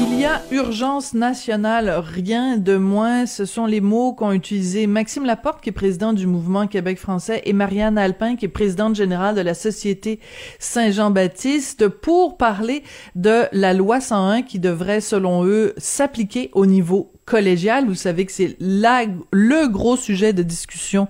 Il y a urgence nationale, rien de moins. Ce sont les mots qu'ont utilisés Maxime Laporte, qui est président du mouvement Québec français, et Marianne Alpin, qui est présidente générale de la Société Saint-Jean-Baptiste, pour parler de la loi 101 qui devrait, selon eux, s'appliquer au niveau collégial. Vous savez que c'est le gros sujet de discussion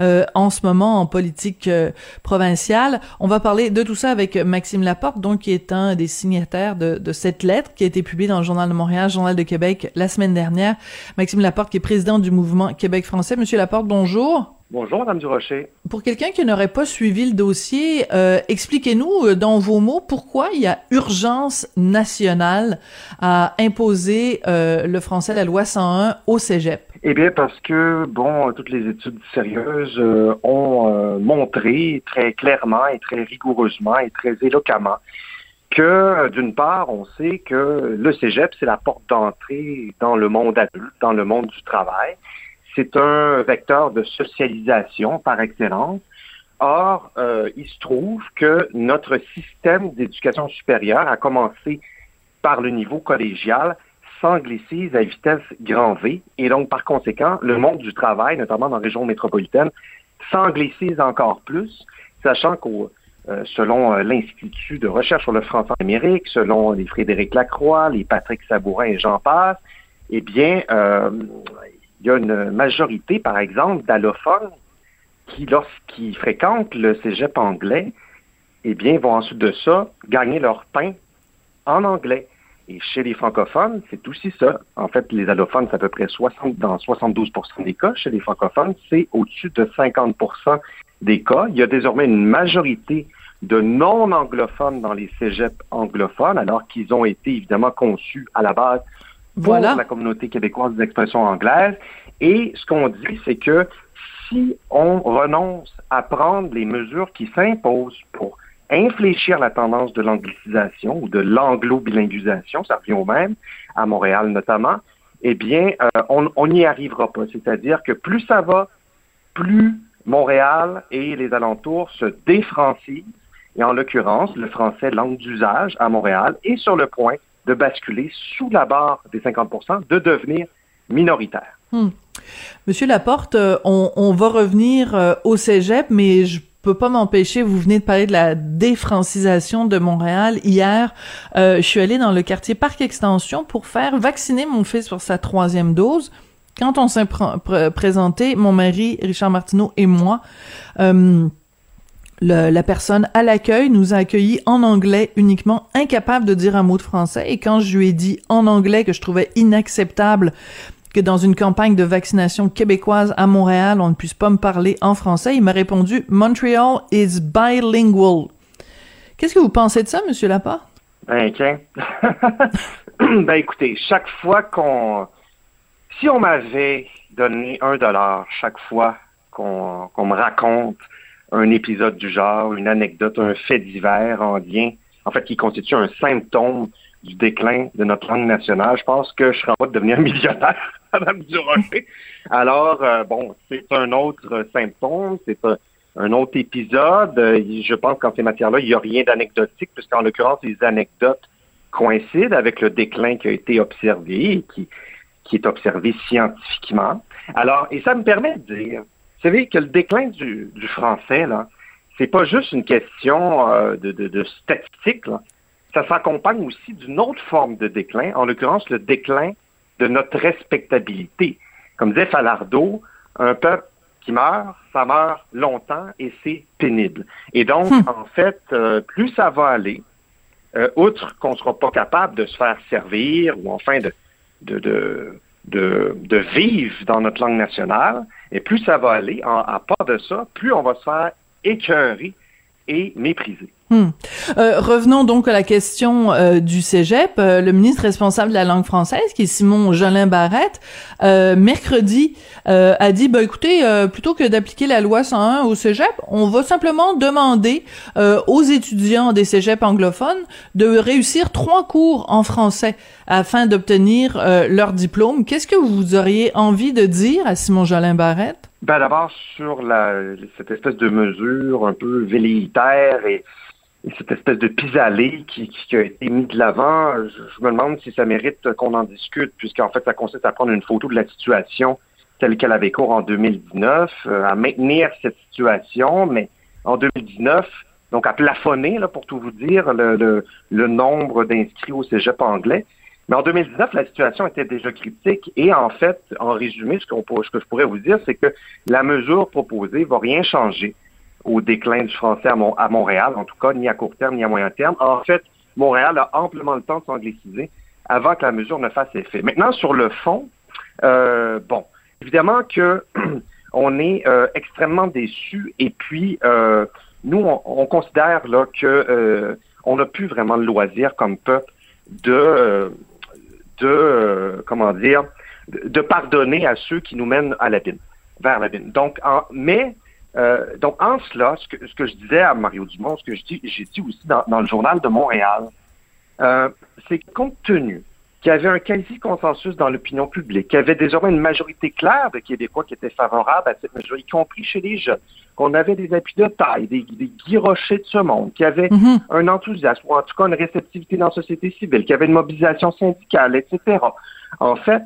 euh, en ce moment en politique euh, provinciale. On va parler de tout ça avec Maxime Laporte, donc qui est un des signataires de, de, cette lettre qui a été publiée dans le Journal de Montréal, Journal de Québec la semaine dernière. Maxime Laporte, qui est président du mouvement Québec français. Monsieur Laporte, bonjour. Bonjour, Madame Durocher. Pour quelqu'un qui n'aurait pas suivi le dossier, euh, expliquez-nous euh, dans vos mots pourquoi il y a urgence nationale à imposer euh, le français, la loi 101 au cégep? Eh bien, parce que, bon, toutes les études sérieuses ont montré très clairement et très rigoureusement et très éloquemment que, d'une part, on sait que le cégep, c'est la porte d'entrée dans le monde adulte, dans le monde du travail c'est un vecteur de socialisation par excellence. Or, euh, il se trouve que notre système d'éducation supérieure a commencé par le niveau collégial s'anglicise à vitesse grand V et donc par conséquent, le monde du travail, notamment dans la région métropolitaine, s'anglicise encore plus, sachant que euh, selon euh, l'Institut de recherche sur le français en Amérique, selon les Frédéric Lacroix, les Patrick Sabourin et j'en passe, eh bien, il y a une majorité, par exemple, d'allophones qui, lorsqu'ils fréquentent le cégep anglais, eh bien, vont ensuite de ça gagner leur pain en anglais. Et chez les francophones, c'est aussi ça. En fait, les allophones, c'est à peu près 60, dans 72% des cas. Chez les francophones, c'est au-dessus de 50% des cas. Il y a désormais une majorité de non-anglophones dans les cégeps anglophones, alors qu'ils ont été évidemment conçus à la base pour la communauté québécoise des expressions anglaises. Et ce qu'on dit, c'est que si on renonce à prendre les mesures qui s'imposent pour infléchir la tendance de l'anglicisation ou de l'anglo-bilinguisation, ça revient au même, à Montréal notamment, eh bien, euh, on n'y arrivera pas. C'est-à-dire que plus ça va, plus Montréal et les alentours se défrancisent, et en l'occurrence, le français langue d'usage à Montréal est sur le point de basculer sous la barre des 50% de devenir minoritaire. Hmm. Monsieur Laporte, euh, on, va revenir euh, au cégep, mais je peux pas m'empêcher, vous venez de parler de la défrancisation de Montréal. Hier, euh, je suis allée dans le quartier Parc Extension pour faire vacciner mon fils pour sa troisième dose. Quand on s'est présenté, mon mari, Richard Martineau et moi, la personne à l'accueil nous a accueillis en anglais uniquement, incapable de dire un mot de français. Et quand je lui ai dit en anglais que je trouvais inacceptable que dans une campagne de vaccination québécoise à Montréal, on ne puisse pas me parler en français, il m'a répondu Montreal is bilingual. Qu'est-ce que vous pensez de ça, Monsieur Laporte? Ben, ben, écoutez, chaque fois qu'on. Si on m'avait donné un dollar chaque fois qu'on me raconte un épisode du genre, une anecdote, un fait divers en lien, en fait, qui constitue un symptôme du déclin de notre langue nationale, je pense que je serais en train de devenir millionnaire, Madame Durocher. Alors, euh, bon, c'est un autre symptôme, c'est un, autre épisode. Je pense qu'en ces matières-là, il n'y a rien d'anecdotique, puisqu'en l'occurrence, les anecdotes coïncident avec le déclin qui a été observé et qui, qui est observé scientifiquement. Alors, et ça me permet de dire, vous savez que le déclin du, français, là, c'est pas juste une question euh, de, de, statistique, ça s'accompagne aussi d'une autre forme de déclin, en l'occurrence le déclin de notre respectabilité. Comme disait Falardeau, un peuple qui meurt, ça meurt longtemps et c'est pénible. Et donc, hmm. en fait, euh, plus ça va aller, euh, outre qu'on ne sera pas capable de se faire servir ou enfin de, de, de de, de, vivre dans notre langue nationale. Et plus ça va aller, à part de ça, plus on va se faire écœurer et. Hmm. Euh, revenons donc à la question euh, du cégep. Euh, le ministre responsable de la langue française, qui est Simon Jolin Barrette, mercredi a dit, bah, écoutez, plutôt que d'appliquer la loi 101 au cégep, on va simplement demander aux étudiants des cégeps anglophones de réussir trois cours en français afin d'obtenir leur diplôme. Qu'est-ce que vous auriez envie de dire à Simon Jolin Barrette? Ben d'abord sur la, cette espèce de mesure un peu velléitaire et cette espèce de pis-aller qui, a été mis de l'avant, je, me demande si ça mérite qu'on en discute, puisqu'en fait, ça consiste à prendre une photo de la situation telle qu'elle avait cours en 2019, euh, à maintenir cette situation, mais en 2019, donc à plafonner, là, pour tout vous dire, le, le, nombre d'inscrits au cégep anglais. Mais en 2019, la situation était déjà critique et en fait, en résumé, ce, que je pourrais vous dire, c'est que la mesure proposée va rien changer au déclin du français à, Montréal, en tout cas, ni à court terme, ni à moyen terme. En fait, Montréal a amplement le temps de s'angliciser avant que la mesure ne fasse effet. Maintenant, sur le fond, euh, bon, évidemment que on est euh, extrêmement déçus et puis euh, nous, on, considère là que on n'a plus vraiment le loisir comme peuple de de comment dire de, pardonner à ceux qui nous mènent à l'abîme, vers l'abîme. Donc, en, mais euh, donc, en cela, ce que, ce que, je disais à Mario Dumont, ce que j'ai dit aussi dans, dans, le journal de Montréal, euh, c'est compte tenu qu'il y avait un quasi-consensus dans l'opinion publique, qu'il y avait désormais une majorité claire de Québécois qui étaient favorables à cette mesure, y compris chez les jeunes, qu'on avait des appuis de taille, des, des Guy de ce monde, qu'il y avait mm-hmm. un enthousiasme, ou en tout cas une réceptivité dans la société civile, qu'il y avait une mobilisation syndicale, etc. En fait,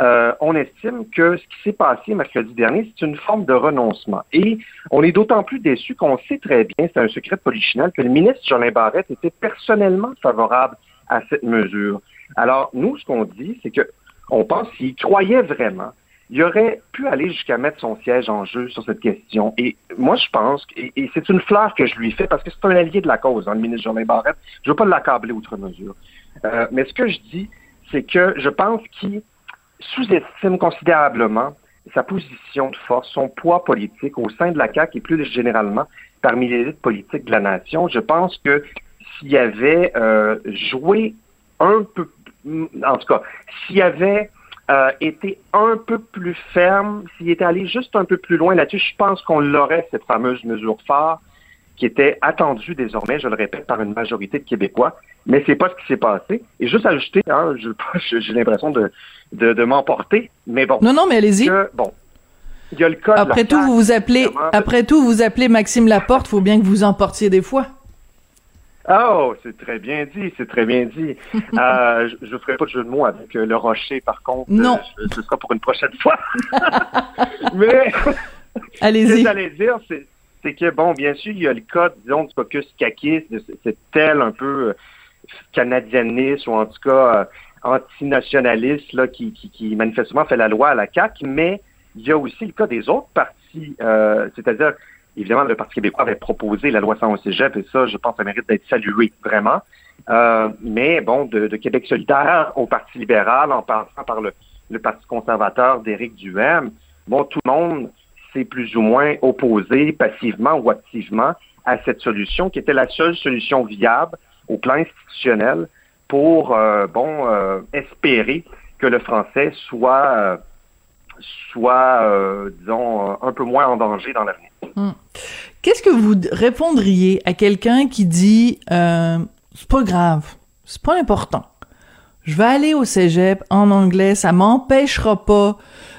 euh, on estime que ce qui s'est passé mercredi dernier, c'est une forme de renoncement. Et on est d'autant plus déçu qu'on sait très bien, c'est un secret de polichinelle, que le ministre Jolin Barrette était personnellement favorable à cette mesure. Alors, nous, ce qu'on dit, c'est que on pense qu'il croyait vraiment, il aurait pu aller jusqu'à mettre son siège en jeu sur cette question. Et moi, je pense, et, c'est une fleur que je lui fais, parce que c'est un allié de la cause, hein, le ministre Jolin Barrette. Je ne veux pas l'accabler outre mesure. Euh, mais ce que je dis, c'est que je pense qu'il sous-estime considérablement sa position de force, son poids politique au sein de la CAQ et plus généralement parmi les élites politiques de la nation. Je pense que s'il avait euh, joué un peu, en tout cas, s'il avait euh, été un peu plus ferme, s'il était allé juste un peu plus loin là-dessus, je pense qu'on l'aurait, cette fameuse mesure phare qui était attendue désormais, je le répète, par une majorité de Québécois mais c'est pas ce qui s'est passé. Et juste ajouter, hein, j'ai l'impression de, de, m'emporter, mais bon. Non, non, mais allez-y. Bon. Il y a le cas après tout, vous vous appelez, après tout, vous appelez Maxime Laporte, faut bien que vous emportiez des fois. Oh, c'est très bien dit, c'est très bien dit. euh, je ne ferai pas de jeu de mots avec euh, le rocher, par contre. Non. Euh, ce sera pour une prochaine fois. mais, allez-y. Ce que j'allais dire, c'est que, bon, bien sûr, il y a le cas, disons, du caucus caquiste, c'est tel un peu euh, canadianiste ou en tout cas antinationaliste là, qui, qui, manifestement fait la loi à la CAQ, mais il y a aussi le cas des autres partis, euh, c'est-à-dire, évidemment, le Parti québécois avait proposé la loi 101 cégep, et ça, je pense, ça mérite d'être salué, vraiment. Euh, mais bon, de, Québec solidaire au Parti libéral, en passant par le, Parti conservateur d'Éric Duhem, bon, tout le monde s'est plus ou moins opposé passivement ou activement à cette solution qui était la seule solution viable au plan institutionnel pour, euh, bon, euh, espérer que le français soit, soit disons, un peu moins en danger dans l'avenir. Hmm. Qu'est-ce que vous répondriez à quelqu'un qui dit c'est pas grave, c'est pas important. Je vais aller au cégep en anglais, ça m'empêchera pas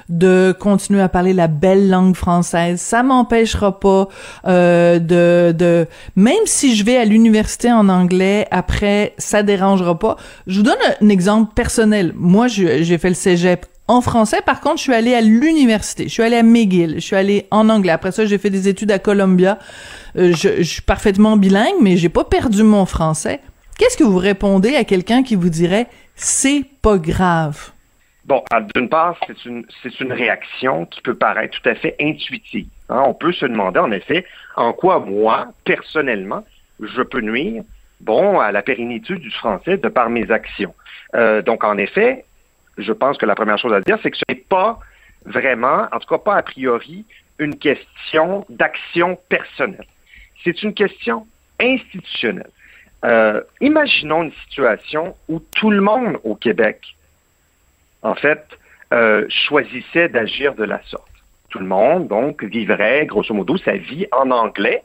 de continuer à parler la belle langue française. Ça m'empêchera pas euh, de, de même si je vais à l'université en anglais après, ça dérangera pas. Je vous donne un, exemple personnel. Moi, j'ai fait le cégep en français. Par contre, je suis allée à l'université. Je suis allée à McGill. Je suis allée en anglais. Après ça, j'ai fait des études à Columbia. Euh, je, suis parfaitement bilingue, mais j'ai pas perdu mon français. Qu'est-ce que vous répondez à quelqu'un qui vous dirait c'est pas grave? Bon, d'une part, c'est une, c'est une réaction qui peut paraître tout à fait intuitive. Hein. On peut se demander, en effet, en quoi moi, personnellement, je peux nuire, bon, à la pérennité du français de par mes actions. Euh, donc, en effet, je pense que la première chose à dire, c'est que ce n'est pas vraiment, en tout cas pas a priori, une question d'action personnelle. C'est une question institutionnelle. Euh, imaginons une situation où tout le monde au Québec en fait, euh, choisissait d'agir de la sorte. Tout le monde, donc, vivrait, grosso modo, sa vie en anglais,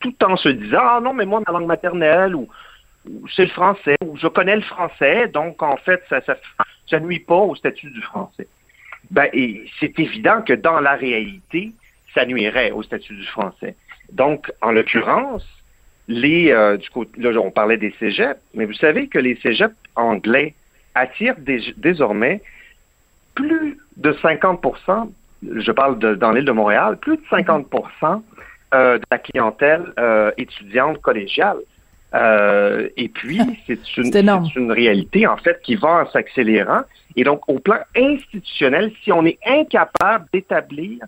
tout en se disant, ah non, mais moi, ma langue maternelle, ou, c'est le français, ou je connais le français, donc, en fait, ça, ça, nuit pas au statut du français. Ben, et c'est évident que dans la réalité, ça nuirait au statut du français. Donc, en l'occurrence, les, euh, du côté, là, on parlait des cégeps, mais vous savez que les cégeps anglais attirent désormais plus de 50% je parle de, dans l'île de Montréal, plus de 50% euh, de la clientèle euh, étudiante collégiale. Euh, et puis, c'est une, une réalité, en fait, qui va en s'accélérant. Et donc, au plan institutionnel, si on est incapable d'établir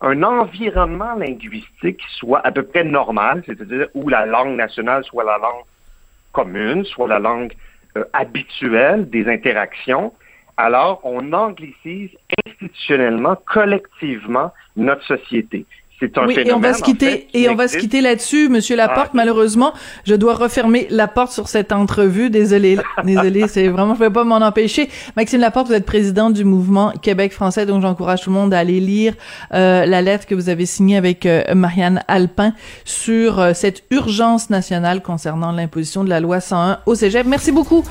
un environnement linguistique qui soit à peu près normal, c'est-à-dire où la langue nationale soit la langue commune, soit la langue euh, habituelle des interactions, alors on anglicise institutionnellement, collectivement, notre société oui, et on va se quitter et on va se quitter là-dessus, Monsieur Laporte. Ah. Malheureusement, je dois refermer la porte sur cette entrevue. Désolé, désolé, c'est vraiment, je ne vais pas m'en empêcher. Maxime Laporte, vous êtes président du mouvement Québec français, donc j'encourage tout le monde à aller lire euh, la lettre que vous avez signée avec euh, Marianne Alpin sur euh, cette urgence nationale concernant l'imposition de la loi 101 au Cégep. Merci beaucoup.